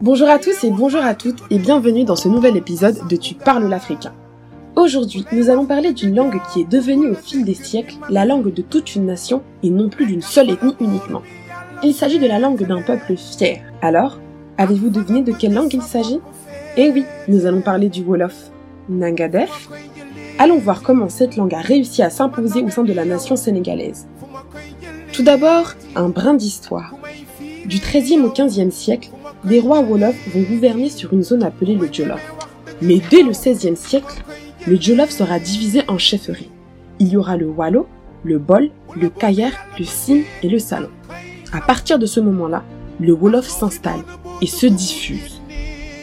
Bonjour à tous et bonjour à toutes et bienvenue dans ce nouvel épisode de Tu parles l'africain. Aujourd'hui, nous allons parler d'une langue qui est devenue au fil des siècles la langue de toute une nation et non plus d'une seule ethnie uniquement. Il s'agit de la langue d'un peuple fier. Alors, avez-vous deviné de quelle langue il s'agit? Eh oui, nous allons parler du Wolof. Nangadef Allons voir comment cette langue a réussi à s'imposer au sein de la nation sénégalaise. Tout d'abord, un brin d'histoire. Du XIIIe au XVe siècle, des rois Wolof vont gouverner sur une zone appelée le Jolof. Mais dès le XVIe siècle, le Jolof sera divisé en chefferies. Il y aura le Walo, le Bol, le Kayer, le Sim et le Salon. À partir de ce moment-là, le Wolof s'installe et se diffuse.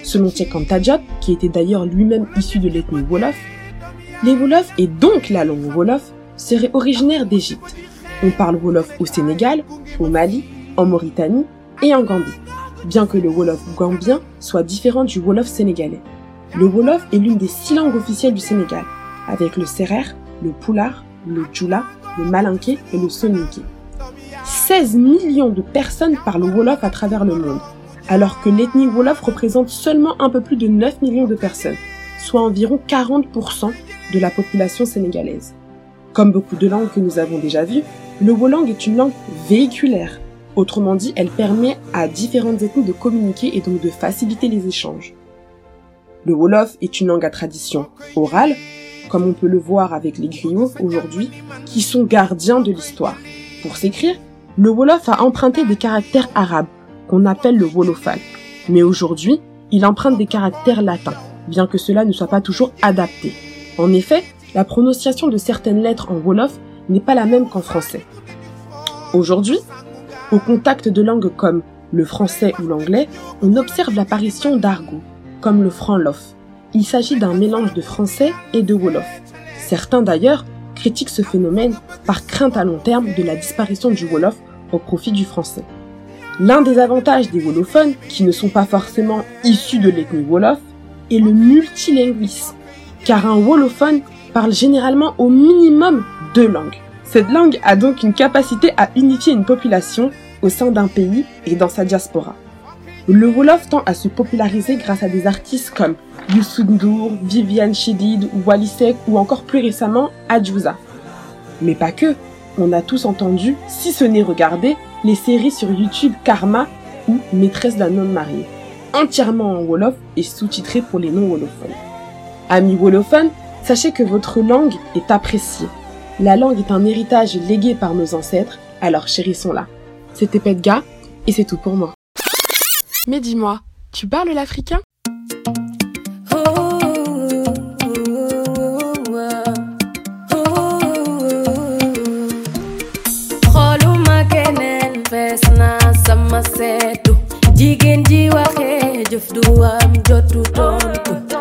Selon Diop, qui était d'ailleurs lui-même issu de l'ethnie Wolof, les Wolofs et donc la langue Wolof seraient originaires d'Égypte. On parle Wolof au Sénégal, au Mali, en Mauritanie et en Gambie, bien que le Wolof gambien soit différent du Wolof sénégalais. Le Wolof est l'une des six langues officielles du Sénégal, avec le Serer, le Pulaar, le Djoula, le Malinké et le Soninké. 16 millions de personnes parlent Wolof à travers le monde, alors que l'ethnie Wolof représente seulement un peu plus de 9 millions de personnes, soit environ 40% de la population sénégalaise. Comme beaucoup de langues que nous avons déjà vues, le Wolang est une langue véhiculaire. Autrement dit, elle permet à différentes ethnies de communiquer et donc de faciliter les échanges. Le Wolof est une langue à tradition orale, comme on peut le voir avec les griots aujourd'hui, qui sont gardiens de l'histoire. Pour s'écrire, le Wolof a emprunté des caractères arabes, qu'on appelle le Wolofal. Mais aujourd'hui, il emprunte des caractères latins, bien que cela ne soit pas toujours adapté. En effet, la prononciation de certaines lettres en Wolof n'est pas la même qu'en français. Aujourd'hui, au contact de langues comme le français ou l'anglais, on observe l'apparition d'argots, comme le franlof. Il s'agit d'un mélange de français et de Wolof. Certains d'ailleurs critiquent ce phénomène par crainte à long terme de la disparition du Wolof au profit du français. L'un des avantages des wolophones, qui ne sont pas forcément issus de l'ethnie Wolof, est le multilinguisme, car un wolophone parle généralement au minimum deux langues. Cette langue a donc une capacité à unifier une population au sein d'un pays et dans sa diaspora. Le Wolof tend à se populariser grâce à des artistes comme Youssou N'Dour, Viviane Chidid, Wally Seck ou encore plus récemment Adjouza. Mais pas que, on a tous entendu, si ce n'est regardé, les séries sur YouTube Karma ou Maîtresse d'un homme marié, entièrement en Wolof et sous-titré pour les non-wolophones. Amis wolophones, sachez que votre langue est appréciée. La langue est un héritage légué par nos ancêtres, alors chérissons-la. C'était Pedga, et c'est tout pour moi. Mais dis-moi, tu parles l'africain? Jigéen ji waxee jëf du am jotu tontu.